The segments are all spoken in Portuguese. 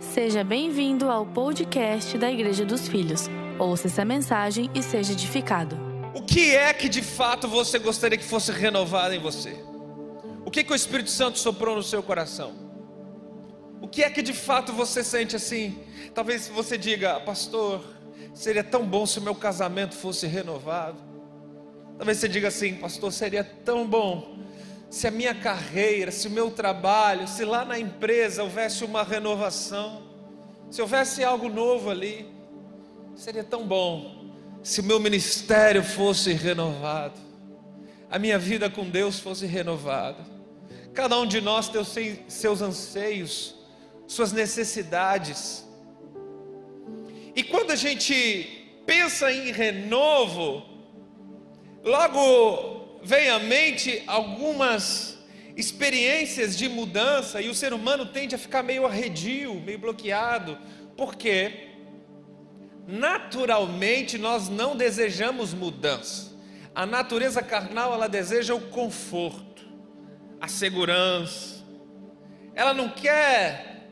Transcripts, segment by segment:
Seja bem-vindo ao podcast da Igreja dos Filhos. Ouça essa mensagem e seja edificado. O que é que de fato você gostaria que fosse renovado em você? O que, que o Espírito Santo soprou no seu coração? O que é que de fato você sente assim? Talvez você diga, pastor, seria tão bom se o meu casamento fosse renovado. Talvez você diga assim, pastor, seria tão bom se a minha carreira, se o meu trabalho, se lá na empresa houvesse uma renovação, se houvesse algo novo ali, seria tão bom se o meu ministério fosse renovado, a minha vida com Deus fosse renovada. Cada um de nós tem seus anseios, suas necessidades. E quando a gente pensa em renovo, logo vem à mente algumas experiências de mudança e o ser humano tende a ficar meio arredio, meio bloqueado, porque naturalmente nós não desejamos mudança. A natureza carnal ela deseja o conforto, a segurança. Ela não quer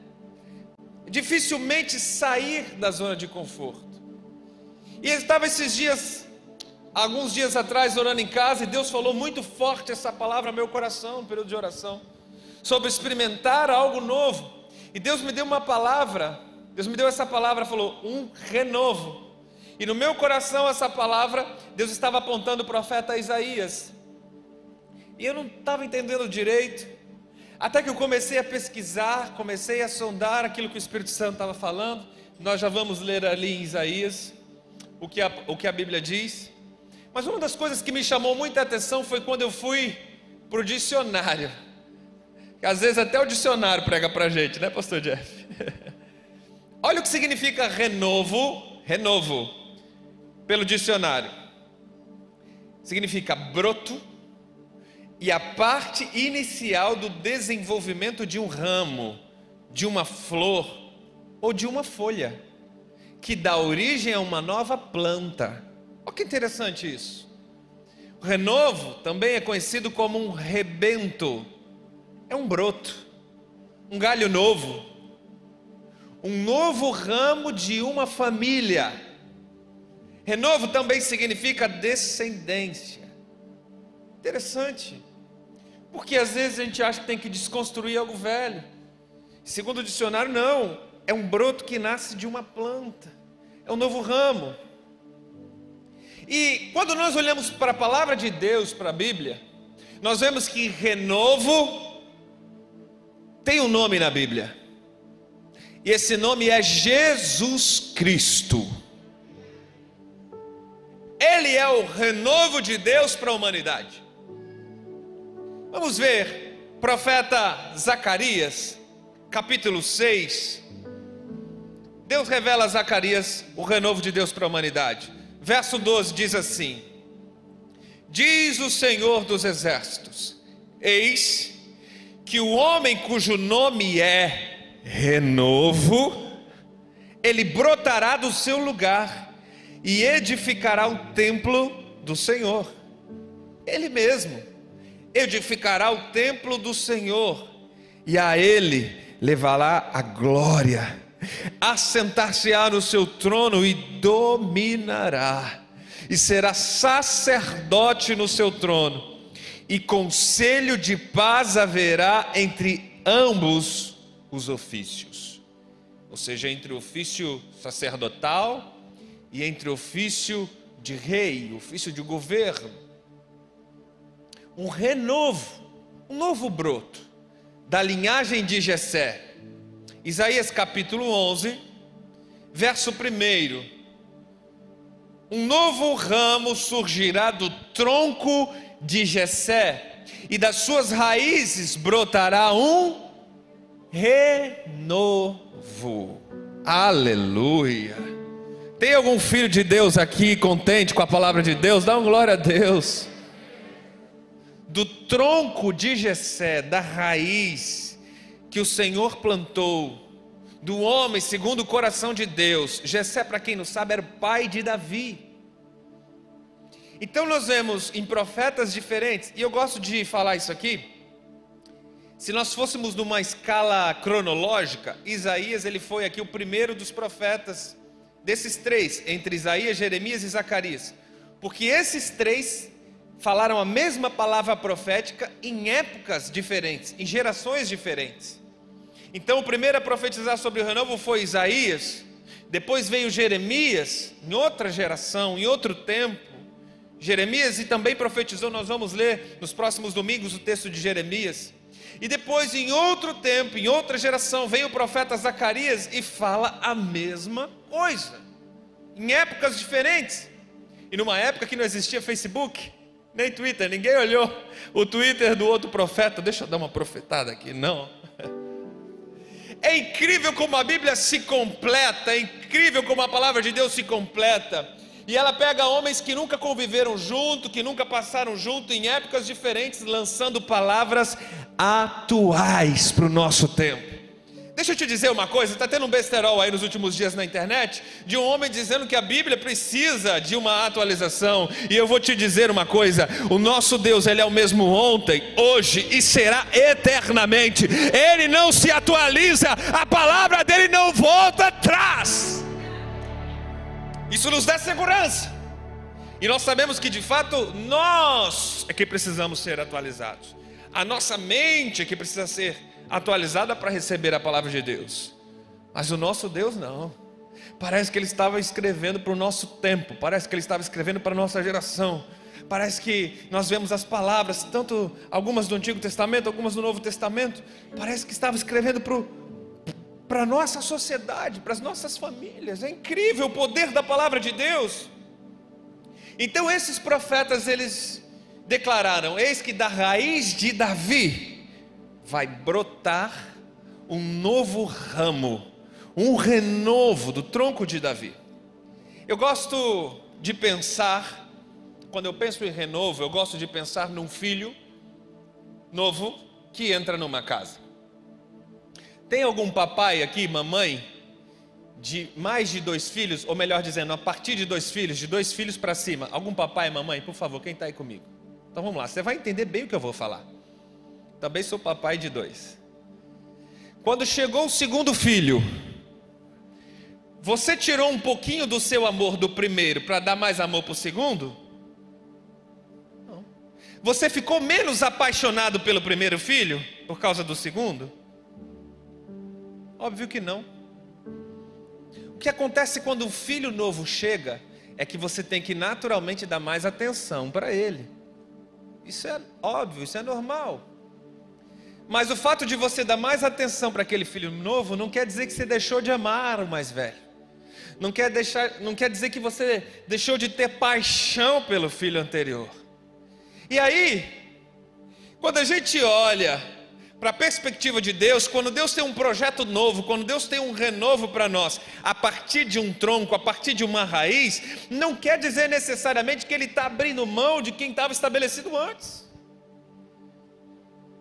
dificilmente sair da zona de conforto. E estava esses dias alguns dias atrás orando em casa e Deus falou muito forte essa palavra no meu coração, no período de oração, sobre experimentar algo novo. E Deus me deu uma palavra, Deus me deu essa palavra, falou um renovo. E no meu coração essa palavra, Deus estava apontando o profeta Isaías. E eu não estava entendendo direito. Até que eu comecei a pesquisar, comecei a sondar aquilo que o Espírito Santo estava falando. Nós já vamos ler ali em Isaías o que a, o que a Bíblia diz. Mas uma das coisas que me chamou muita atenção foi quando eu fui para o dicionário. Às vezes até o dicionário prega para a gente, né, Pastor Jeff? Olha o que significa renovo, renovo, pelo dicionário. Significa broto e a parte inicial do desenvolvimento de um ramo, de uma flor ou de uma folha, que dá origem a uma nova planta. Olha que interessante isso. O renovo também é conhecido como um rebento. É um broto, um galho novo, um novo ramo de uma família. Renovo também significa descendência. Interessante. Porque às vezes a gente acha que tem que desconstruir algo velho. Segundo o dicionário, não. É um broto que nasce de uma planta. É um novo ramo. E quando nós olhamos para a palavra de Deus, para a Bíblia, nós vemos que renovo tem um nome na Bíblia. E esse nome é Jesus Cristo. Ele é o renovo de Deus para a humanidade. Vamos ver, profeta Zacarias, capítulo 6. Deus revela a Zacarias o renovo de Deus para a humanidade. Verso 12 diz assim: Diz o Senhor dos Exércitos: Eis que o homem cujo nome é renovo, ele brotará do seu lugar e edificará o templo do Senhor. Ele mesmo edificará o templo do Senhor e a ele levará a glória assentar-se-á no seu trono e dominará, e será sacerdote no seu trono, e conselho de paz haverá entre ambos os ofícios, ou seja, entre o ofício sacerdotal e entre o ofício de rei, ofício de governo. Um renovo, um novo broto da linhagem de Jessé Isaías capítulo 11, verso 1. Um novo ramo surgirá do tronco de Jessé, e das suas raízes brotará um renovo. Aleluia. Tem algum filho de Deus aqui contente com a palavra de Deus? Dá uma glória a Deus. Do tronco de Jessé, da raiz, que o Senhor plantou do homem segundo o coração de Deus. Jessé, para quem não sabe, era o pai de Davi. Então nós vemos em profetas diferentes, e eu gosto de falar isso aqui, Se nós fôssemos numa escala cronológica, Isaías ele foi aqui o primeiro dos profetas desses três, entre Isaías, Jeremias e Zacarias. Porque esses três falaram a mesma palavra profética em épocas diferentes, em gerações diferentes. Então, o primeiro a profetizar sobre o renovo foi Isaías, depois veio Jeremias, em outra geração, em outro tempo. Jeremias e também profetizou, nós vamos ler nos próximos domingos o texto de Jeremias. E depois, em outro tempo, em outra geração, vem o profeta Zacarias e fala a mesma coisa, em épocas diferentes. E numa época que não existia Facebook, nem Twitter, ninguém olhou o Twitter do outro profeta. Deixa eu dar uma profetada aqui, não. É incrível como a Bíblia se completa, é incrível como a palavra de Deus se completa. E ela pega homens que nunca conviveram junto, que nunca passaram junto em épocas diferentes, lançando palavras atuais para o nosso tempo. Deixa eu te dizer uma coisa, está tendo um besterol aí nos últimos dias na internet de um homem dizendo que a Bíblia precisa de uma atualização. E eu vou te dizer uma coisa: o nosso Deus, ele é o mesmo ontem, hoje e será eternamente. Ele não se atualiza, a palavra dele não volta atrás. Isso nos dá segurança. E nós sabemos que de fato nós é que precisamos ser atualizados. A nossa mente é que precisa ser atualizada para receber a palavra de Deus. Mas o nosso Deus não. Parece que ele estava escrevendo para o nosso tempo, parece que ele estava escrevendo para a nossa geração. Parece que nós vemos as palavras, tanto algumas do Antigo Testamento, algumas do Novo Testamento, parece que estava escrevendo para a nossa sociedade, para as nossas famílias. É incrível o poder da palavra de Deus. Então esses profetas eles declararam: Eis que da raiz de Davi vai brotar um novo ramo, um renovo do tronco de Davi. Eu gosto de pensar, quando eu penso em renovo, eu gosto de pensar num filho novo que entra numa casa. Tem algum papai aqui, mamãe, de mais de dois filhos, ou melhor dizendo, a partir de dois filhos, de dois filhos para cima? Algum papai, mamãe, por favor, quem está aí comigo? Então vamos lá, você vai entender bem o que eu vou falar. Também sou papai de dois. Quando chegou o segundo filho, você tirou um pouquinho do seu amor do primeiro para dar mais amor para o segundo? Não. Você ficou menos apaixonado pelo primeiro filho por causa do segundo? Óbvio que não. O que acontece quando um filho novo chega é que você tem que naturalmente dar mais atenção para ele. Isso é óbvio, isso é normal. Mas o fato de você dar mais atenção para aquele filho novo não quer dizer que você deixou de amar o mais velho. Não quer, deixar, não quer dizer que você deixou de ter paixão pelo filho anterior. E aí, quando a gente olha para a perspectiva de Deus, quando Deus tem um projeto novo, quando Deus tem um renovo para nós, a partir de um tronco, a partir de uma raiz, não quer dizer necessariamente que Ele está abrindo mão de quem estava estabelecido antes.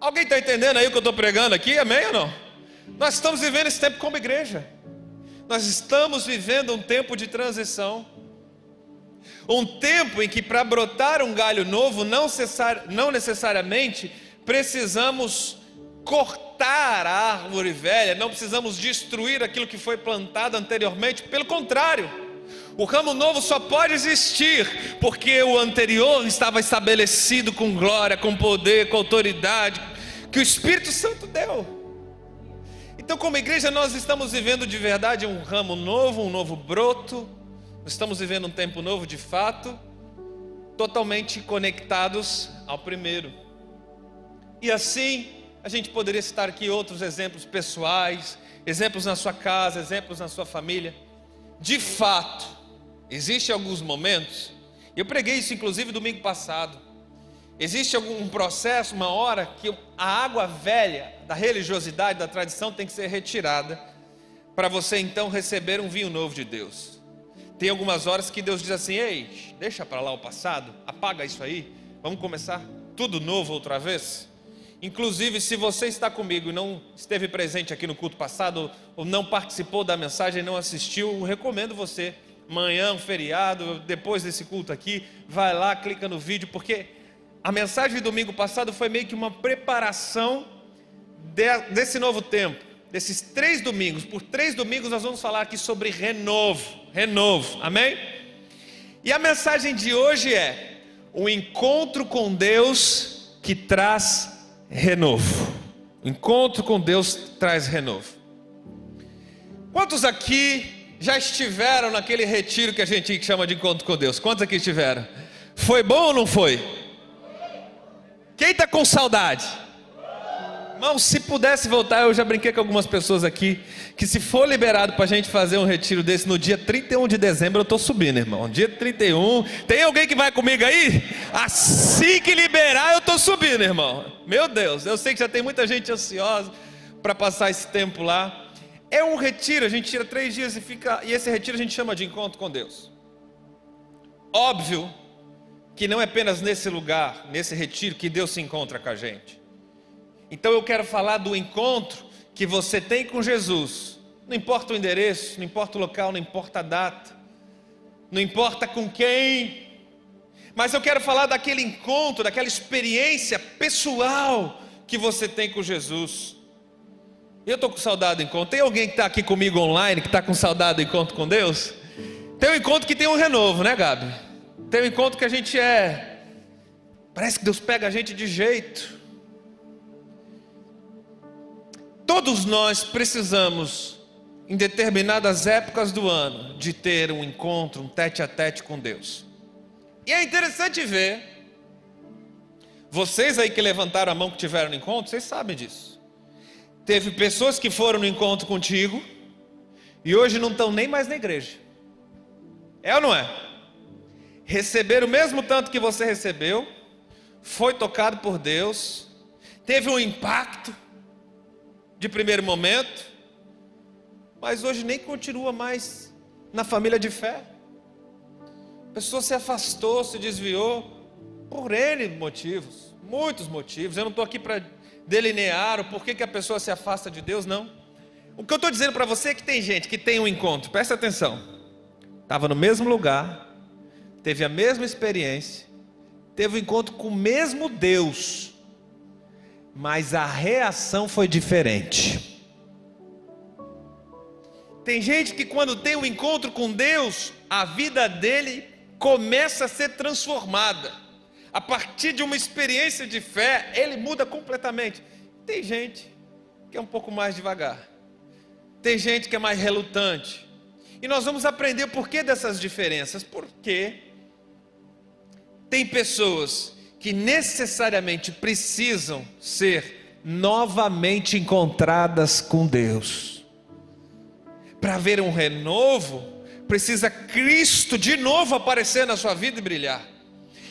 Alguém está entendendo aí o que eu estou pregando aqui? Amém ou não? Nós estamos vivendo esse tempo como igreja. Nós estamos vivendo um tempo de transição. Um tempo em que para brotar um galho novo, não, não necessariamente precisamos cortar a árvore velha, não precisamos destruir aquilo que foi plantado anteriormente, pelo contrário, o ramo novo só pode existir porque o anterior estava estabelecido com glória, com poder, com autoridade, que o Espírito Santo deu. Então, como igreja, nós estamos vivendo de verdade um ramo novo, um novo broto, estamos vivendo um tempo novo de fato, totalmente conectados ao primeiro. E assim, a gente poderia citar aqui outros exemplos pessoais, exemplos na sua casa, exemplos na sua família. De fato, existem alguns momentos, eu preguei isso inclusive domingo passado, Existe algum processo, uma hora que a água velha da religiosidade, da tradição tem que ser retirada para você então receber um vinho novo de Deus. Tem algumas horas que Deus diz assim: "Ei, deixa para lá o passado, apaga isso aí, vamos começar tudo novo outra vez". Inclusive, se você está comigo e não esteve presente aqui no culto passado ou não participou da mensagem, não assistiu, recomendo você manhã, feriado, depois desse culto aqui, vai lá, clica no vídeo porque a mensagem de domingo passado foi meio que uma preparação desse novo tempo, desses três domingos, por três domingos nós vamos falar aqui sobre renovo, renovo, amém? E a mensagem de hoje é: o encontro com Deus que traz renovo. O encontro com Deus traz renovo. Quantos aqui já estiveram naquele retiro que a gente chama de encontro com Deus? Quantos aqui estiveram? Foi bom ou não foi? Quem está com saudade? Irmão, se pudesse voltar, eu já brinquei com algumas pessoas aqui, que se for liberado para a gente fazer um retiro desse no dia 31 de dezembro, eu estou subindo, irmão. Dia 31, tem alguém que vai comigo aí? Assim que liberar, eu estou subindo, irmão. Meu Deus, eu sei que já tem muita gente ansiosa para passar esse tempo lá. É um retiro, a gente tira três dias e fica, e esse retiro a gente chama de encontro com Deus. Óbvio que não é apenas nesse lugar, nesse retiro, que Deus se encontra com a gente. Então eu quero falar do encontro que você tem com Jesus. Não importa o endereço, não importa o local, não importa a data, não importa com quem, mas eu quero falar daquele encontro, daquela experiência pessoal que você tem com Jesus. Eu estou com saudade do encontro. Tem alguém que está aqui comigo online que está com saudade do encontro com Deus? Tem um encontro que tem um renovo, né, Gabi? Tem um encontro que a gente é. Parece que Deus pega a gente de jeito. Todos nós precisamos, em determinadas épocas do ano, de ter um encontro, um tete a tete com Deus. E é interessante ver, vocês aí que levantaram a mão que tiveram no encontro, vocês sabem disso. Teve pessoas que foram no encontro contigo e hoje não estão nem mais na igreja. É ou não é? Receberam o mesmo tanto que você recebeu, foi tocado por Deus, teve um impacto, de primeiro momento, mas hoje nem continua mais na família de fé. A pessoa se afastou, se desviou por N motivos, muitos motivos. Eu não estou aqui para delinear o porquê que a pessoa se afasta de Deus, não. O que eu estou dizendo para você é que tem gente que tem um encontro, presta atenção, estava no mesmo lugar, teve a mesma experiência, teve um encontro com o mesmo Deus, mas a reação foi diferente. Tem gente que quando tem um encontro com Deus, a vida dele começa a ser transformada. A partir de uma experiência de fé, ele muda completamente. Tem gente que é um pouco mais devagar. Tem gente que é mais relutante. E nós vamos aprender o porquê dessas diferenças. Porque tem pessoas que necessariamente precisam ser novamente encontradas com Deus. Para haver um renovo, precisa Cristo de novo aparecer na sua vida e brilhar.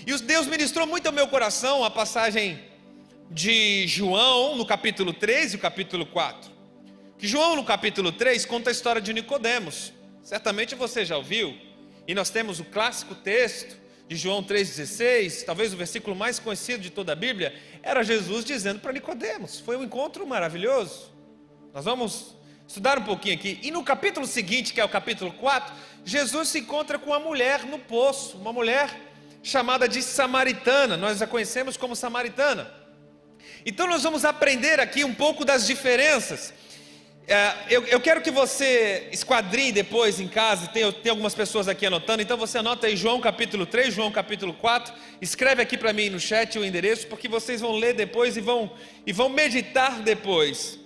E Deus ministrou muito ao meu coração a passagem de João no capítulo 3 e o capítulo 4. Que João no capítulo 3 conta a história de Nicodemos. Certamente você já ouviu. E nós temos o clássico texto de João 3,16, talvez o versículo mais conhecido de toda a Bíblia, era Jesus dizendo para Nicodemos. Foi um encontro maravilhoso. Nós vamos estudar um pouquinho aqui. E no capítulo seguinte, que é o capítulo 4, Jesus se encontra com uma mulher no poço, uma mulher chamada de samaritana. Nós a conhecemos como samaritana. Então nós vamos aprender aqui um pouco das diferenças eu, eu, quero que você esquadrinhe depois em casa, tem, tem algumas pessoas aqui anotando, então você anota aí João capítulo 3, João capítulo 4, escreve aqui para mim no chat o endereço, porque vocês vão ler depois e vão, e vão meditar depois.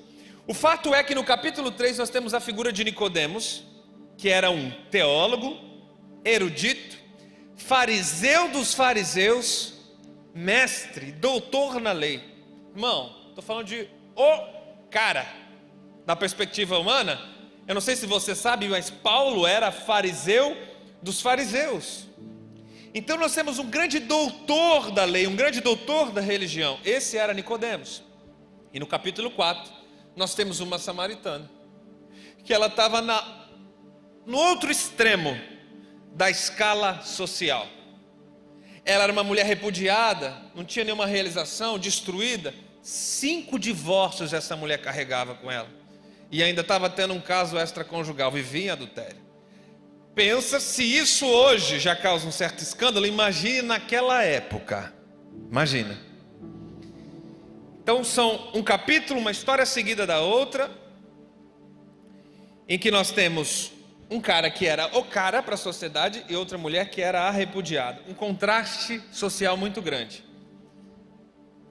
O fato é que no capítulo 3 nós temos a figura de Nicodemos, que era um teólogo, erudito, fariseu dos fariseus, mestre, doutor na lei. Irmão, estou falando de o cara na perspectiva humana, eu não sei se você sabe, mas Paulo era fariseu dos fariseus. Então nós temos um grande doutor da lei, um grande doutor da religião. Esse era Nicodemos. E no capítulo 4, nós temos uma samaritana, que ela estava no outro extremo da escala social. Ela era uma mulher repudiada, não tinha nenhuma realização, destruída. Cinco divórcios essa mulher carregava com ela e ainda estava tendo um caso extraconjugal, vivia em adultério. Pensa se isso hoje já causa um certo escândalo, imagine naquela época. Imagina. Então são um capítulo, uma história seguida da outra, em que nós temos um cara que era o cara para a sociedade e outra mulher que era a repudiada. Um contraste social muito grande.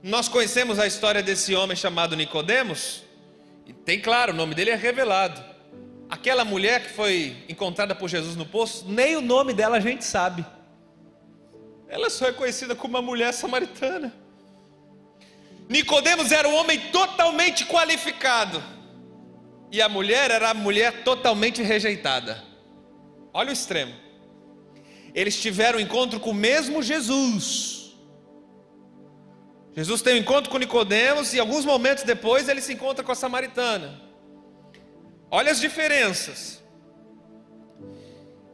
Nós conhecemos a história desse homem chamado Nicodemos, e tem claro, o nome dele é revelado. Aquela mulher que foi encontrada por Jesus no poço, nem o nome dela a gente sabe. Ela só é conhecida como uma mulher samaritana. Nicodemos era um homem totalmente qualificado. E a mulher era a mulher totalmente rejeitada. Olha o extremo. Eles tiveram um encontro com o mesmo Jesus. Jesus tem um encontro com Nicodemos e alguns momentos depois ele se encontra com a samaritana. Olha as diferenças.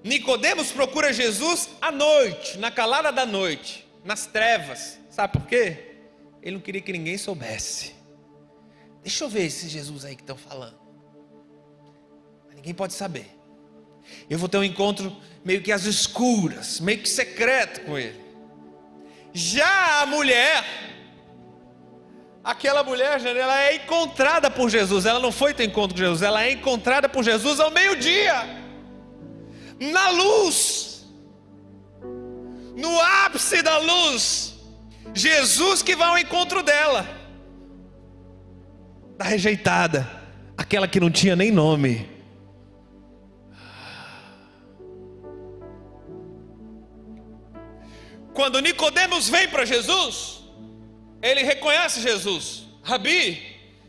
Nicodemos procura Jesus à noite, na calada da noite, nas trevas. Sabe por quê? Ele não queria que ninguém soubesse. Deixa eu ver esse Jesus aí que estão falando. Ninguém pode saber. Eu vou ter um encontro meio que às escuras, meio que secreto com ele. Já a mulher, aquela mulher, ela é encontrada por Jesus. Ela não foi ter encontro com Jesus, ela é encontrada por Jesus ao meio-dia. Na luz, no ápice da luz, Jesus que vai ao encontro dela, da rejeitada, aquela que não tinha nem nome. Quando Nicodemos vem para Jesus, ele reconhece Jesus. Rabi,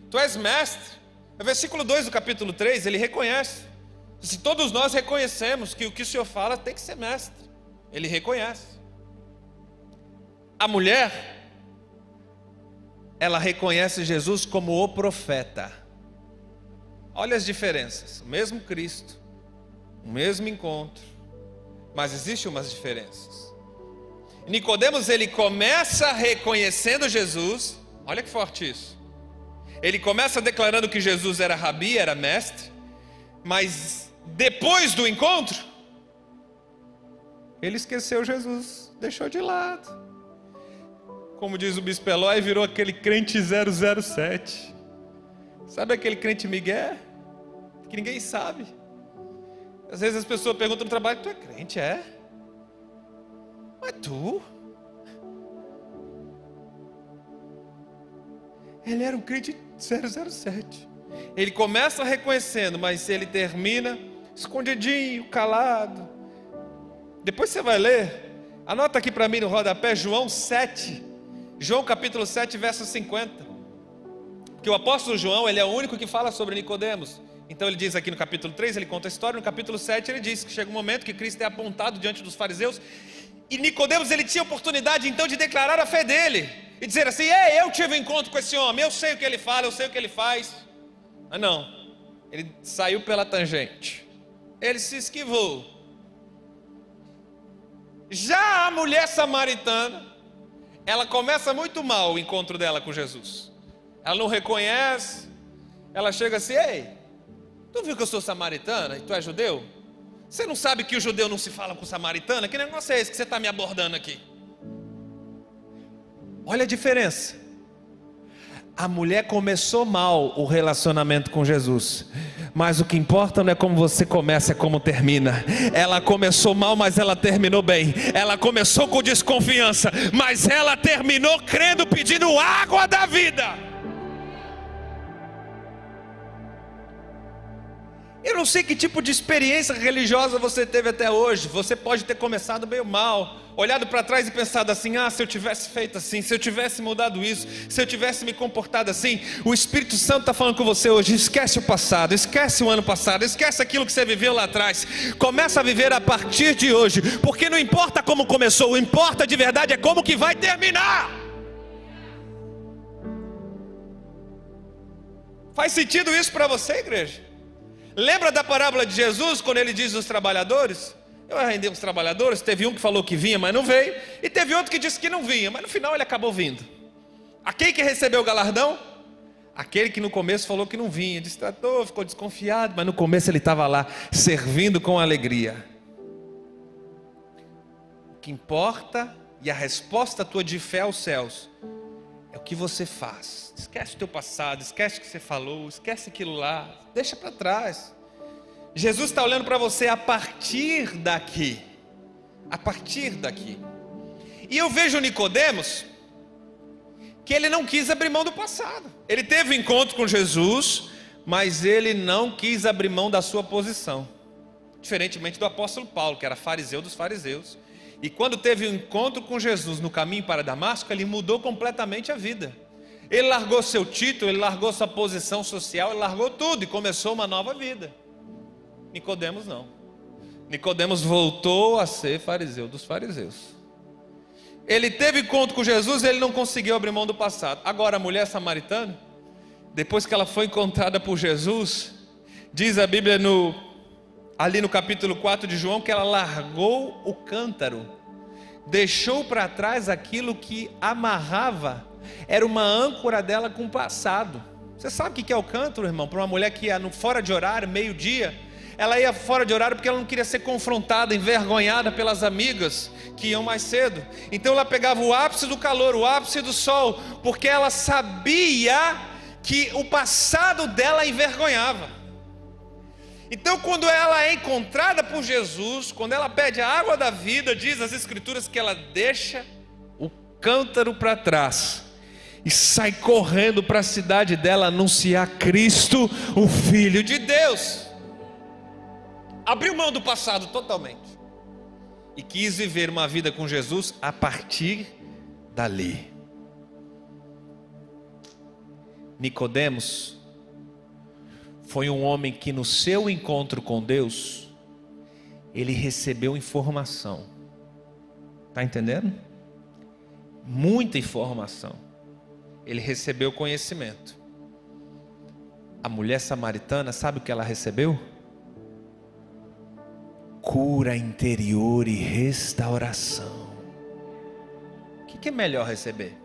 tu és mestre. No versículo 2 do capítulo 3, ele reconhece. Se todos nós reconhecemos que o que o Senhor fala tem que ser mestre, ele reconhece. A mulher, ela reconhece Jesus como o profeta. Olha as diferenças. O mesmo Cristo, o mesmo encontro, mas existem umas diferenças. Nicodemos ele começa reconhecendo Jesus. Olha que forte isso. Ele começa declarando que Jesus era rabi, era mestre, mas depois do encontro, ele esqueceu Jesus, deixou de lado. Como diz o bispo Eloy, virou aquele crente 007. Sabe aquele crente Miguel? Que ninguém sabe. Às vezes as pessoas perguntam no trabalho: Tu é crente? É? Mas tu? Ele era um crente 007. Ele começa reconhecendo, mas ele termina escondidinho, calado. Depois você vai ler, anota aqui para mim no rodapé, João 7, João capítulo 7, verso 50. Porque o apóstolo João, ele é o único que fala sobre Nicodemos. Então ele diz aqui no capítulo 3, ele conta a história, no capítulo 7 ele diz que chega um momento que Cristo é apontado diante dos fariseus, e Nicodemos ele tinha oportunidade então de declarar a fé dele, e dizer assim: Ei, eu tive um encontro com esse homem, eu sei o que ele fala, eu sei o que ele faz. Mas não, ele saiu pela tangente ele se esquivou. Já a mulher samaritana, ela começa muito mal o encontro dela com Jesus. Ela não reconhece, ela chega assim: Ei, tu viu que eu sou samaritana e tu é judeu? Você não sabe que o judeu não se fala com o samaritano? Que negócio é esse que você está me abordando aqui? Olha a diferença. A mulher começou mal o relacionamento com Jesus. Mas o que importa não é como você começa, é como termina. Ela começou mal, mas ela terminou bem. Ela começou com desconfiança, mas ela terminou crendo, pedindo água da vida. Eu não sei que tipo de experiência religiosa você teve até hoje. Você pode ter começado meio mal, olhado para trás e pensado assim: ah, se eu tivesse feito assim, se eu tivesse mudado isso, se eu tivesse me comportado assim. O Espírito Santo está falando com você hoje: esquece o passado, esquece o ano passado, esquece aquilo que você viveu lá atrás. Começa a viver a partir de hoje, porque não importa como começou, o importa de verdade é como que vai terminar. Faz sentido isso para você, igreja? Lembra da parábola de Jesus, quando ele diz os trabalhadores? Eu arrendei os trabalhadores, teve um que falou que vinha, mas não veio, e teve outro que disse que não vinha, mas no final ele acabou vindo. Aquele que recebeu o galardão? Aquele que no começo falou que não vinha, distratou, ficou desconfiado, mas no começo ele estava lá, servindo com alegria. O que importa e a resposta tua de fé aos céus é o que você faz. Esquece o teu passado, esquece o que você falou, esquece aquilo lá, deixa para trás. Jesus está olhando para você a partir daqui, a partir daqui. E eu vejo Nicodemos que ele não quis abrir mão do passado. Ele teve um encontro com Jesus, mas ele não quis abrir mão da sua posição. Diferentemente do apóstolo Paulo, que era fariseu dos fariseus. E quando teve um encontro com Jesus no caminho para Damasco, ele mudou completamente a vida. Ele largou seu título, ele largou sua posição social, ele largou tudo e começou uma nova vida. Nicodemos não. Nicodemos voltou a ser fariseu dos fariseus. Ele teve encontro com Jesus, ele não conseguiu abrir mão do passado. Agora a mulher samaritana, depois que ela foi encontrada por Jesus, diz a Bíblia no, ali no capítulo 4 de João que ela largou o cântaro, deixou para trás aquilo que amarrava, era uma âncora dela com o passado. Você sabe o que é o cântaro, irmão? Para uma mulher que ia fora de horário, meio-dia, ela ia fora de horário porque ela não queria ser confrontada, envergonhada pelas amigas que iam mais cedo. Então ela pegava o ápice do calor, o ápice do sol, porque ela sabia que o passado dela envergonhava. Então, quando ela é encontrada por Jesus, quando ela pede a água da vida, diz as Escrituras que ela deixa o cântaro para trás e sai correndo para a cidade dela anunciar Cristo, o Filho de Deus. Abriu mão do passado totalmente e quis viver uma vida com Jesus a partir dali. Nicodemos foi um homem que no seu encontro com Deus ele recebeu informação. Tá entendendo? Muita informação. Ele recebeu conhecimento. A mulher samaritana, sabe o que ela recebeu? Cura interior e restauração. O que é melhor receber?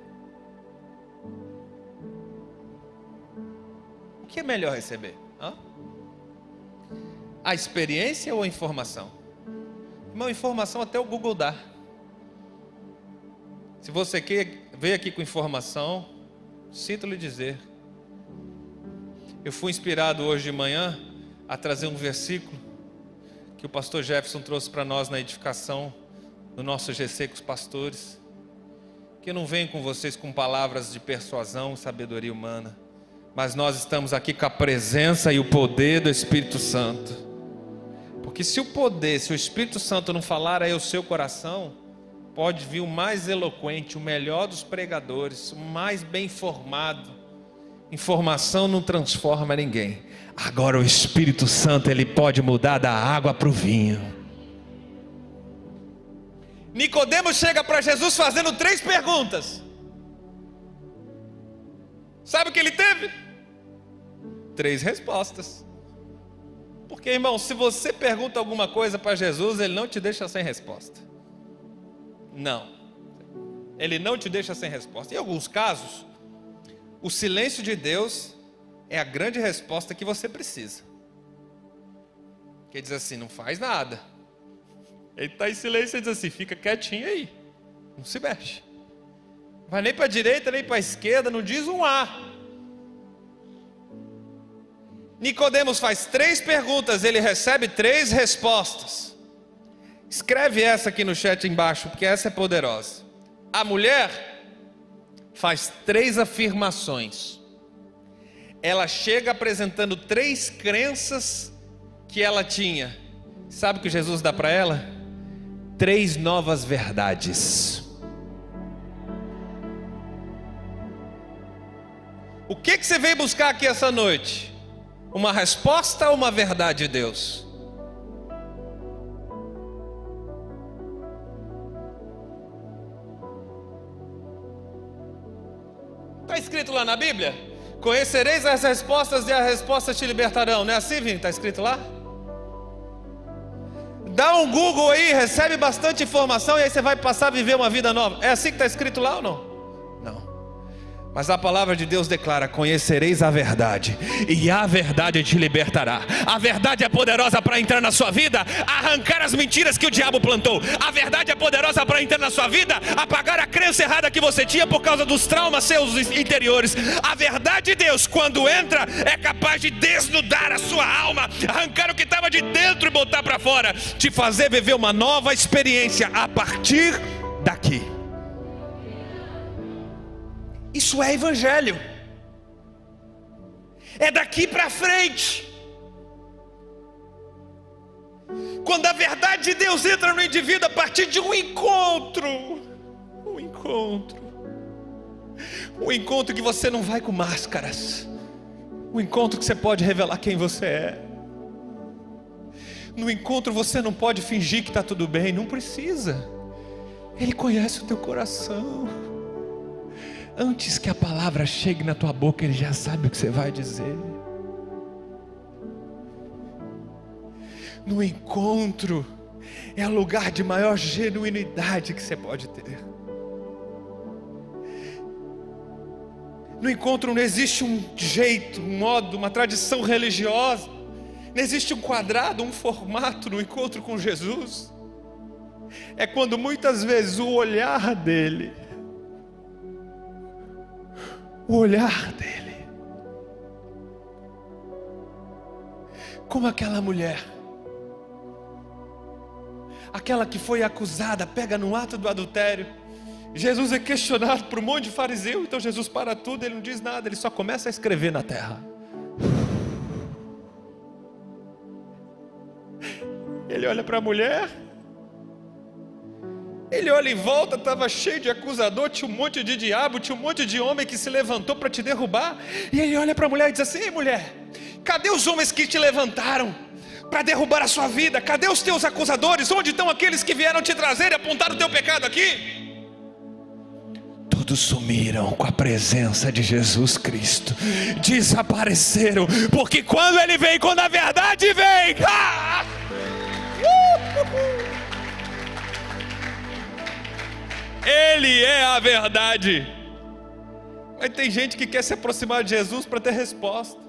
que é melhor receber? Hã? A experiência ou a informação? Uma informação até o Google dá. Se você quer, aqui com informação, sinto lhe dizer. Eu fui inspirado hoje de manhã a trazer um versículo que o pastor Jefferson trouxe para nós na edificação do nosso GC com os pastores. Que eu não venho com vocês com palavras de persuasão, sabedoria humana mas nós estamos aqui com a presença e o poder do Espírito Santo. Porque se o poder, se o Espírito Santo não falar aí o seu coração, pode vir o mais eloquente, o melhor dos pregadores, o mais bem informado. Informação não transforma ninguém. Agora o Espírito Santo ele pode mudar da água para o vinho. Nicodemos chega para Jesus fazendo três perguntas. Sabe o que ele teve? Três respostas. Porque, irmão, se você pergunta alguma coisa para Jesus, ele não te deixa sem resposta. Não. Ele não te deixa sem resposta. Em alguns casos, o silêncio de Deus é a grande resposta que você precisa. Que diz assim: não faz nada. Ele está em silêncio e diz assim: fica quietinho aí, não se mexe. Vai nem para a direita, nem para a esquerda, não diz um A. Nicodemos faz três perguntas, ele recebe três respostas. Escreve essa aqui no chat embaixo, porque essa é poderosa. A mulher faz três afirmações. Ela chega apresentando três crenças que ela tinha. Sabe o que Jesus dá para ela? Três novas verdades. O que, que você veio buscar aqui essa noite? Uma resposta ou uma verdade de Deus? Está escrito lá na Bíblia? Conhecereis as respostas e as respostas te libertarão. Não é assim, Vini? Está escrito lá? Dá um Google aí, recebe bastante informação e aí você vai passar a viver uma vida nova. É assim que está escrito lá ou não? Não. Mas a palavra de Deus declara: Conhecereis a verdade, e a verdade te libertará. A verdade é poderosa para entrar na sua vida, arrancar as mentiras que o diabo plantou. A verdade é poderosa para entrar na sua vida, apagar a crença errada que você tinha por causa dos traumas seus interiores. A verdade de Deus, quando entra, é capaz de desnudar a sua alma, arrancar o que estava de dentro e botar para fora, te fazer viver uma nova experiência a partir daqui. Isso é evangelho. É daqui para frente. Quando a verdade de Deus entra no indivíduo a partir de um encontro, um encontro, um encontro que você não vai com máscaras, um encontro que você pode revelar quem você é. No encontro você não pode fingir que está tudo bem, não precisa. Ele conhece o teu coração. Antes que a palavra chegue na tua boca, Ele já sabe o que você vai dizer. No encontro, é o lugar de maior genuinidade que você pode ter. No encontro não existe um jeito, um modo, uma tradição religiosa. Não existe um quadrado, um formato no encontro com Jesus. É quando muitas vezes o olhar dele o olhar dele. Como aquela mulher, aquela que foi acusada, pega no ato do adultério. Jesus é questionado por um monte de fariseu, então Jesus para tudo, ele não diz nada, ele só começa a escrever na terra. Ele olha para a mulher, ele olha em volta, estava cheio de acusador, tinha um monte de diabo, tinha um monte de homem que se levantou para te derrubar. E ele olha para a mulher e diz assim: Ei mulher, cadê os homens que te levantaram para derrubar a sua vida? Cadê os teus acusadores? Onde estão aqueles que vieram te trazer e apontar o teu pecado aqui? Todos sumiram com a presença de Jesus Cristo, desapareceram, porque quando Ele vem, quando a verdade vem, ah! uh! Ele é a verdade. Mas tem gente que quer se aproximar de Jesus para ter resposta.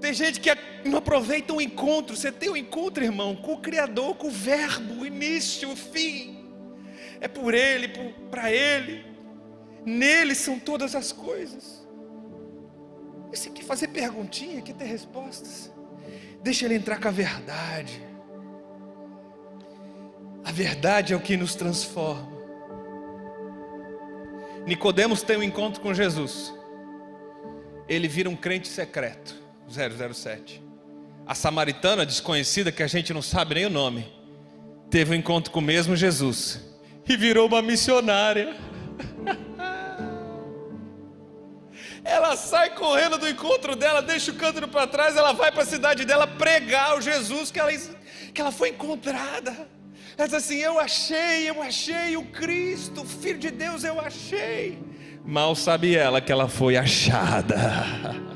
Tem gente que não aproveita o encontro. Você tem um encontro, irmão, com o Criador, com o Verbo, o início, o fim. É por Ele, para Ele. Nele são todas as coisas. E você quer fazer perguntinha, quer ter respostas? Deixa Ele entrar com a verdade. A verdade é o que nos transforma. Nicodemos tem um encontro com Jesus. Ele vira um crente secreto, 007. A samaritana desconhecida que a gente não sabe nem o nome, teve um encontro com o mesmo Jesus e virou uma missionária. Ela sai correndo do encontro dela, deixa o cântaro para trás, ela vai para a cidade dela pregar o Jesus que ela, que ela foi encontrada. Diz assim: Eu achei, eu achei o Cristo, Filho de Deus, eu achei. Mal sabe ela que ela foi achada.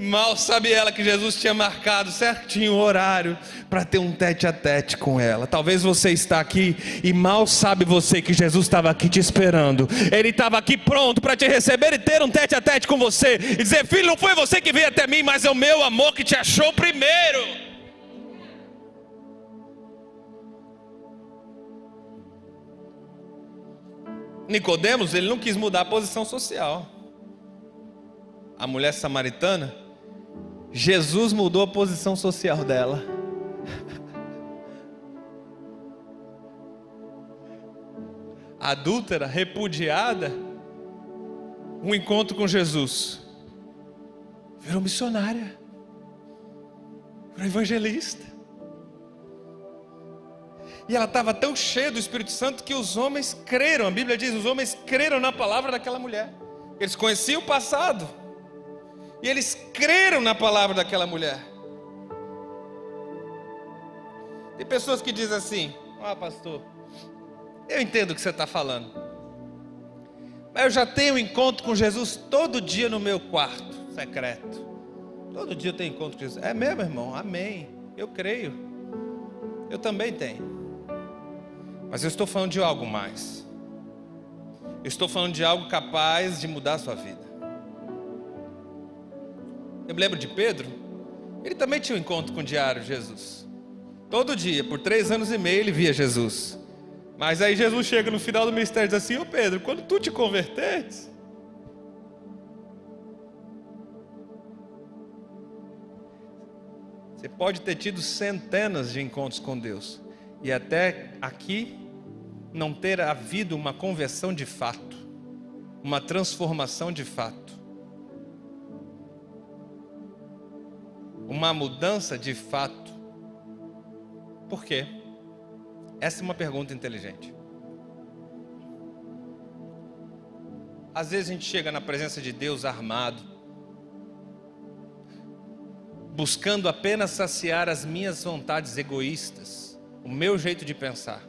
Mal sabe ela que Jesus tinha marcado certinho o horário para ter um tete a tete com ela. Talvez você está aqui e mal sabe você que Jesus estava aqui te esperando. Ele estava aqui pronto para te receber e ter um tete a tete com você e dizer: Filho, não foi você que veio até mim, mas é o meu amor que te achou primeiro. Nicodemos, ele não quis mudar a posição social. A mulher samaritana, Jesus mudou a posição social dela. Adúltera, repudiada, um encontro com Jesus. Virou missionária. Virou evangelista. E ela estava tão cheia do Espírito Santo que os homens creram. A Bíblia diz: os homens creram na palavra daquela mulher. Eles conheciam o passado. E eles creram na palavra daquela mulher. Tem pessoas que dizem assim: Ah, pastor, eu entendo o que você está falando. Mas eu já tenho encontro com Jesus todo dia no meu quarto secreto. Todo dia eu tenho encontro com Jesus. É mesmo, irmão? Amém. Eu creio. Eu também tenho. Mas eu estou falando de algo mais. Eu estou falando de algo capaz de mudar a sua vida. Eu me lembro de Pedro, ele também tinha um encontro com o diário Jesus. Todo dia, por três anos e meio, ele via Jesus. Mas aí Jesus chega no final do ministério e diz assim: Ô Pedro, quando tu te converteres, você pode ter tido centenas de encontros com Deus, e até aqui não ter havido uma conversão de fato, uma transformação de fato, uma mudança de fato. Por quê? Essa é uma pergunta inteligente. Às vezes a gente chega na presença de Deus armado, buscando apenas saciar as minhas vontades egoístas, o meu jeito de pensar.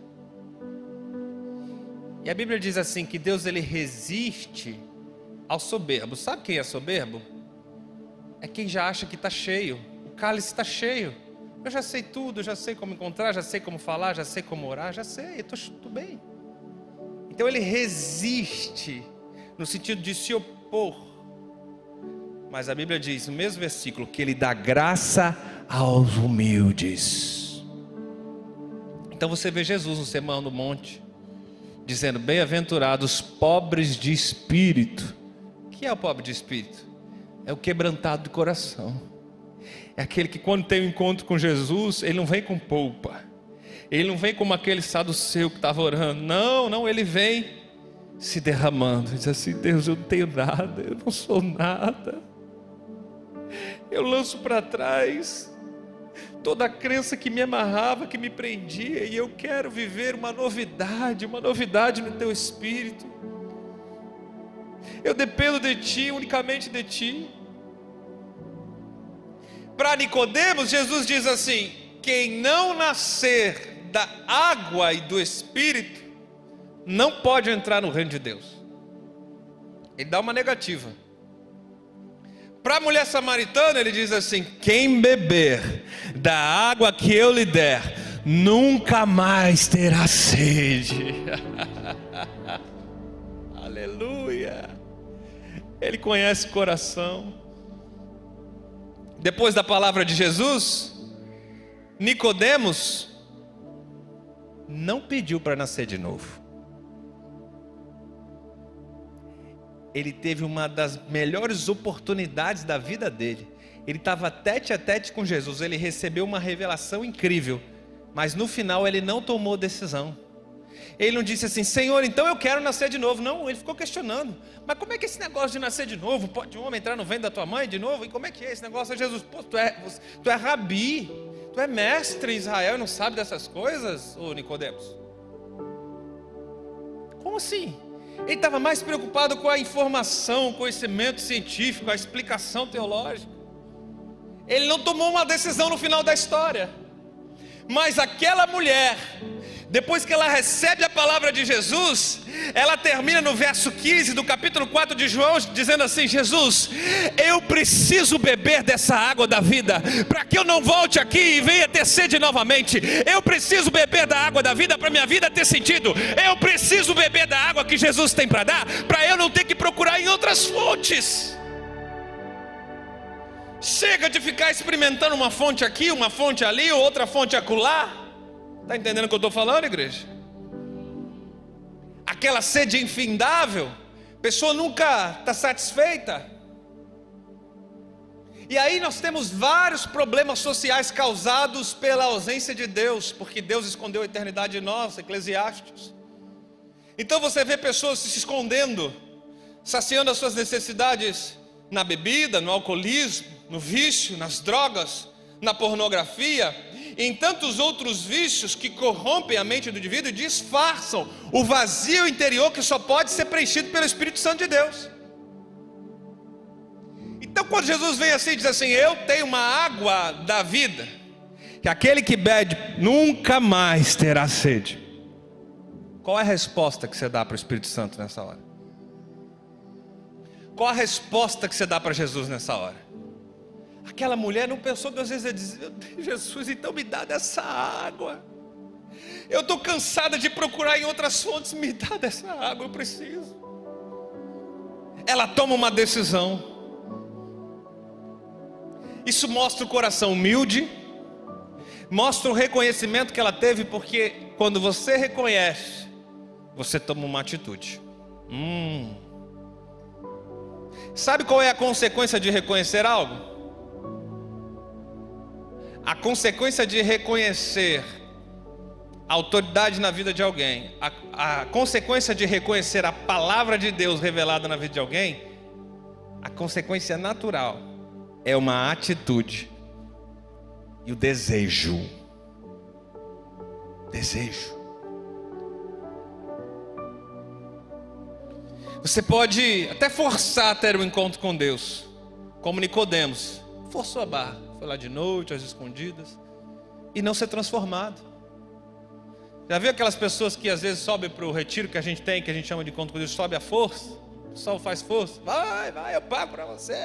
E a Bíblia diz assim que Deus ele resiste ao soberbo. Sabe quem é soberbo? É quem já acha que está cheio. O cálice está cheio. Eu já sei tudo, já sei como encontrar, já sei como falar, já sei como orar, já sei, estou bem. Então ele resiste no sentido de se opor. Mas a Bíblia diz, no mesmo versículo, que ele dá graça aos humildes. Então você vê Jesus no Sermão do Monte, dizendo: Bem-aventurados pobres de espírito. O que é o pobre de espírito? É o quebrantado de coração é aquele que quando tem um encontro com Jesus, ele não vem com polpa. Ele não vem como aquele saduceu que estava orando. Não, não, ele vem se derramando. Diz assim: Deus, eu não tenho nada, eu não sou nada. Eu lanço para trás toda a crença que me amarrava, que me prendia, e eu quero viver uma novidade, uma novidade no teu espírito. Eu dependo de ti, unicamente de ti. Para Nicodemos, Jesus diz assim: quem não nascer da água e do espírito não pode entrar no reino de Deus. Ele dá uma negativa. Para a mulher samaritana, ele diz assim: quem beber da água que eu lhe der, nunca mais terá sede. Aleluia. Ele conhece o coração. Depois da palavra de Jesus, Nicodemos não pediu para nascer de novo. Ele teve uma das melhores oportunidades da vida dele. Ele estava tete a tete com Jesus, ele recebeu uma revelação incrível, mas no final ele não tomou decisão. Ele não disse assim, Senhor, então eu quero nascer de novo. Não, ele ficou questionando. Mas como é que é esse negócio de nascer de novo? Pode um homem entrar no ventre da tua mãe de novo? E como é que é esse negócio? Jesus, pô, tu é, tu é rabi, tu é mestre em Israel e não sabe dessas coisas, ô Nicodemos? Como assim? Ele estava mais preocupado com a informação, o conhecimento científico, a explicação teológica. Ele não tomou uma decisão no final da história. Mas aquela mulher depois que ela recebe a palavra de Jesus, ela termina no verso 15 do capítulo 4 de João, dizendo assim: Jesus, eu preciso beber dessa água da vida, para que eu não volte aqui e venha ter sede novamente. Eu preciso beber da água da vida para minha vida ter sentido. Eu preciso beber da água que Jesus tem para dar, para eu não ter que procurar em outras fontes. Chega de ficar experimentando uma fonte aqui, uma fonte ali, outra fonte acolá. Está entendendo o que eu estou falando, igreja? Aquela sede infindável, a pessoa nunca está satisfeita. E aí nós temos vários problemas sociais causados pela ausência de Deus, porque Deus escondeu a eternidade de nós, Eclesiastes. Então você vê pessoas se escondendo, saciando as suas necessidades na bebida, no alcoolismo, no vício, nas drogas, na pornografia, em tantos outros vícios que corrompem a mente do indivíduo e disfarçam o vazio interior que só pode ser preenchido pelo Espírito Santo de Deus. Então, quando Jesus vem assim e diz assim: Eu tenho uma água da vida, que aquele que bebe nunca mais terá sede. Qual é a resposta que você dá para o Espírito Santo nessa hora? Qual a resposta que você dá para Jesus nessa hora? Aquela mulher não pensou duas vezes, ela disse, Jesus, então me dá dessa água. Eu estou cansada de procurar em outras fontes, me dá dessa água, eu preciso. ela toma uma decisão. Isso mostra o coração humilde, mostra o reconhecimento que ela teve, porque quando você reconhece, você toma uma atitude. Hum. Sabe qual é a consequência de reconhecer algo? A consequência de reconhecer a autoridade na vida de alguém, a, a consequência de reconhecer a palavra de Deus revelada na vida de alguém, a consequência natural é uma atitude e o desejo. Desejo. Você pode até forçar a ter um encontro com Deus, como Nicodemos. Forçou a barra, foi lá de noite, às escondidas, e não ser transformado. Já viu aquelas pessoas que às vezes sobem para o retiro que a gente tem, que a gente chama de encontro com Deus, sobe a força? O sol faz força, vai, vai, eu pago para você,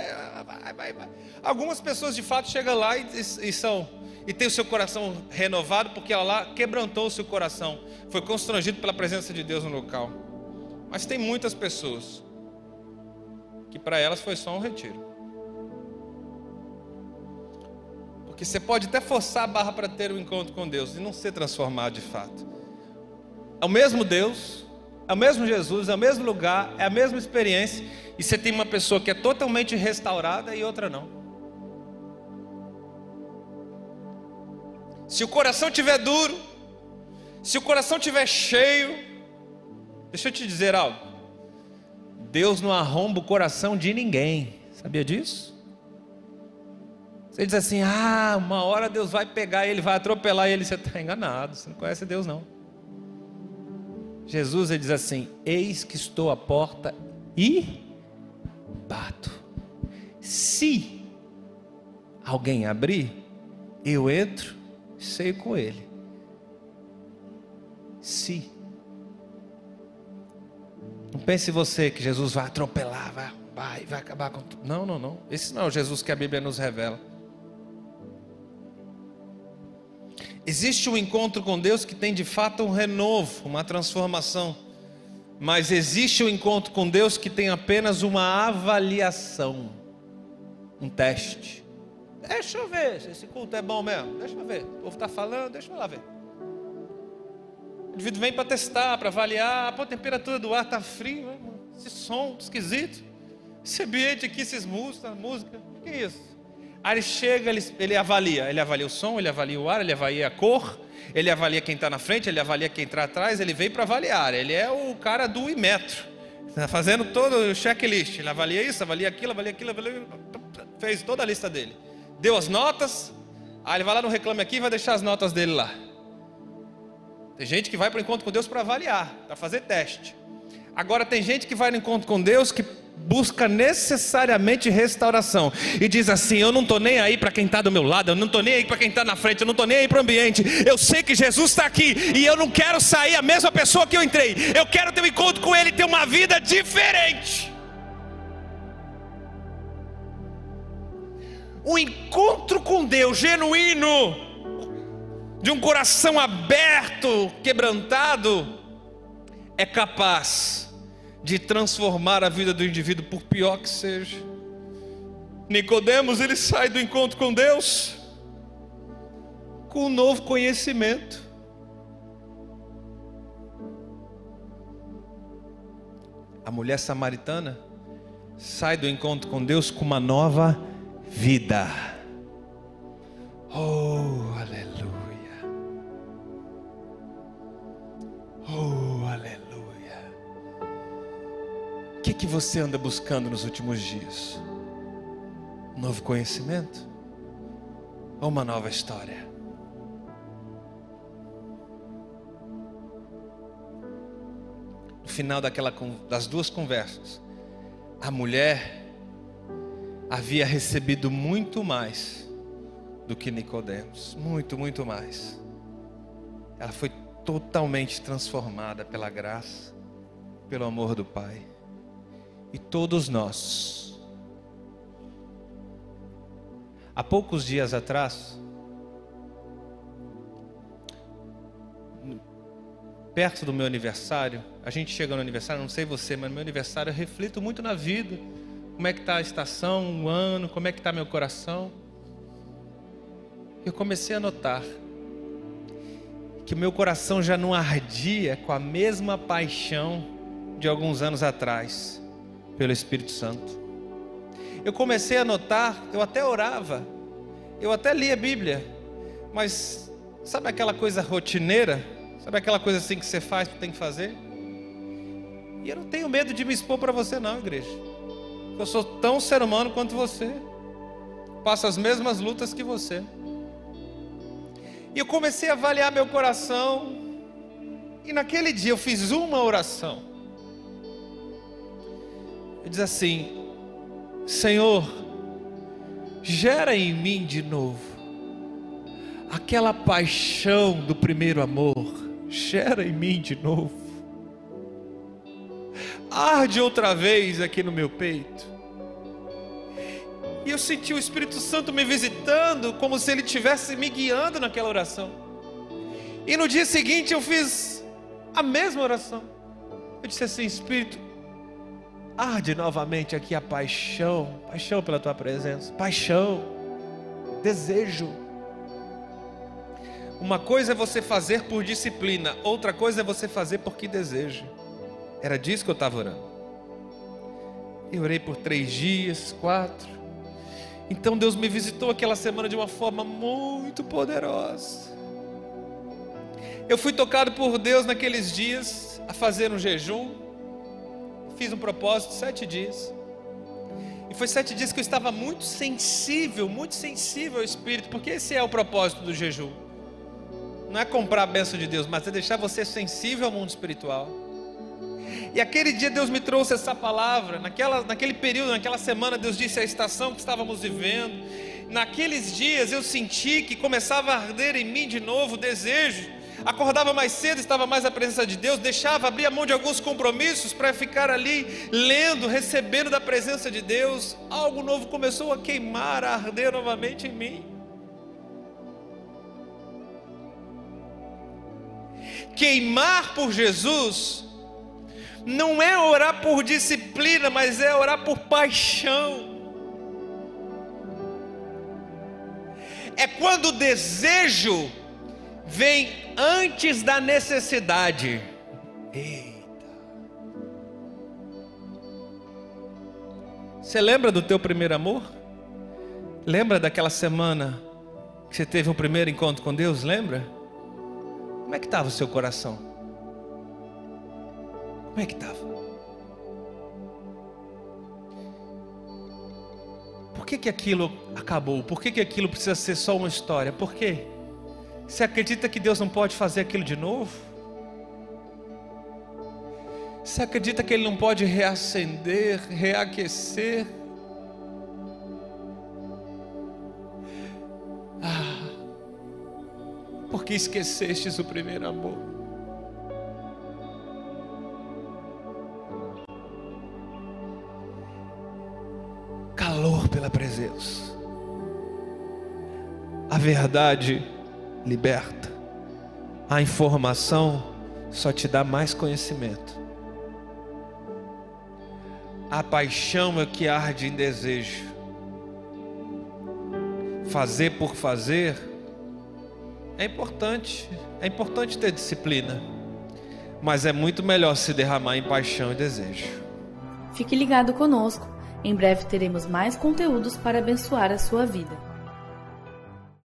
vai, vai, vai. Algumas pessoas de fato chegam lá e, e, são e tem o seu coração renovado porque ela lá quebrantou o seu coração, foi constrangido pela presença de Deus no local. Mas tem muitas pessoas que para elas foi só um retiro. Porque você pode até forçar a barra para ter um encontro com Deus e não ser transformado de fato. É o mesmo Deus, é o mesmo Jesus, é o mesmo lugar, é a mesma experiência, e você tem uma pessoa que é totalmente restaurada e outra não. Se o coração estiver duro, se o coração estiver cheio, deixa eu te dizer algo. Deus não arromba o coração de ninguém. Sabia disso? Você diz assim: ah, uma hora Deus vai pegar ele, vai atropelar ele. Você está enganado, você não conhece Deus não. Jesus ele diz assim: Eis que estou à porta e bato. Se alguém abrir, eu entro e sei com ele. Se. Não pense você que Jesus vai atropelar, vai, vai, vai acabar com tudo. Não, não, não. Esse não é o Jesus que a Bíblia nos revela. Existe um encontro com Deus que tem de fato um renovo, uma transformação. Mas existe um encontro com Deus que tem apenas uma avaliação, um teste. Deixa eu ver se esse culto é bom mesmo. Deixa eu ver. O povo está falando, deixa eu lá ver. O indivíduo vem para testar, para avaliar. Pô, a temperatura do ar está frio. Esse som esquisito. Esse ambiente aqui, esses músicos, música. O que é isso? Aí ele chega, ele, ele avalia. Ele avalia o som, ele avalia o ar, ele avalia a cor, ele avalia quem está na frente, ele avalia quem está atrás. Ele veio para avaliar. Ele é o cara do imetro. Está fazendo todo o checklist. Ele avalia isso, avalia aquilo, avalia aquilo, avalia... fez toda a lista dele. Deu as notas. Aí ele vai lá no Reclame Aqui e vai deixar as notas dele lá. Tem gente que vai para o encontro com Deus para avaliar, para fazer teste. Agora tem gente que vai no encontro com Deus que busca necessariamente restauração e diz assim: Eu não estou nem aí para quem está do meu lado, eu não estou nem aí para quem está na frente, eu não estou nem aí para o ambiente. Eu sei que Jesus está aqui e eu não quero sair a mesma pessoa que eu entrei. Eu quero ter um encontro com Ele e ter uma vida diferente. O encontro com Deus genuíno, de um coração aberto, quebrantado, é capaz de transformar a vida do indivíduo, por pior que seja. Nicodemos, ele sai do encontro com Deus com um novo conhecimento. A mulher samaritana sai do encontro com Deus com uma nova vida. Oh, aleluia. Oh, aleluia que, que você anda buscando nos últimos dias? Um novo conhecimento? Ou uma nova história? No final daquela, das duas conversas, a mulher havia recebido muito mais do que Nicodemos, muito, muito mais. Ela foi totalmente transformada pela graça, pelo amor do Pai e todos nós. Há poucos dias atrás, perto do meu aniversário, a gente chega no aniversário, não sei você, mas no meu aniversário eu reflito muito na vida. Como é que está a estação, o ano, como é que está meu coração. Eu comecei a notar que o meu coração já não ardia com a mesma paixão de alguns anos atrás pelo Espírito Santo. Eu comecei a notar, eu até orava, eu até lia a Bíblia, mas sabe aquela coisa rotineira? Sabe aquela coisa assim que você faz, que tem que fazer? E eu não tenho medo de me expor para você, não, igreja. Eu sou tão ser humano quanto você, passo as mesmas lutas que você. E eu comecei a avaliar meu coração. E naquele dia eu fiz uma oração. Eu diz assim: Senhor, gera em mim de novo aquela paixão do primeiro amor. Gera em mim de novo. Arde outra vez aqui no meu peito. E eu senti o Espírito Santo me visitando, como se ele estivesse me guiando naquela oração. E no dia seguinte eu fiz a mesma oração. Eu disse assim: Espírito, arde novamente aqui a paixão, paixão pela tua presença, paixão, desejo. Uma coisa é você fazer por disciplina, outra coisa é você fazer porque deseja. Era disso que eu estava orando. Eu orei por três dias, quatro. Então Deus me visitou aquela semana de uma forma muito poderosa. Eu fui tocado por Deus naqueles dias a fazer um jejum. Fiz um propósito, sete dias. E foi sete dias que eu estava muito sensível, muito sensível ao Espírito, porque esse é o propósito do jejum. Não é comprar a bênção de Deus, mas é deixar você sensível ao mundo espiritual. E aquele dia Deus me trouxe essa palavra. Naquela, naquele período, naquela semana, Deus disse a estação que estávamos vivendo. Naqueles dias eu senti que começava a arder em mim de novo o desejo. Acordava mais cedo, estava mais à presença de Deus, deixava abrir a mão de alguns compromissos para ficar ali lendo, recebendo da presença de Deus. Algo novo começou a queimar, a arder novamente em mim. Queimar por Jesus não é orar por disciplina, mas é orar por paixão. É quando o desejo vem antes da necessidade. Eita. Você lembra do teu primeiro amor? Lembra daquela semana que você teve o primeiro encontro com Deus? Lembra? Como é que estava o seu coração? Como é que estava? Por que, que aquilo acabou? Por que, que aquilo precisa ser só uma história? Por quê? Você acredita que Deus não pode fazer aquilo de novo? Você acredita que Ele não pode reacender, reaquecer? Ah, porque esquecestes o primeiro amor? calor pela presença. A verdade liberta. A informação só te dá mais conhecimento. A paixão é que arde em desejo. Fazer por fazer é importante, é importante ter disciplina, mas é muito melhor se derramar em paixão e desejo. Fique ligado conosco. Em breve teremos mais conteúdos para abençoar a sua vida.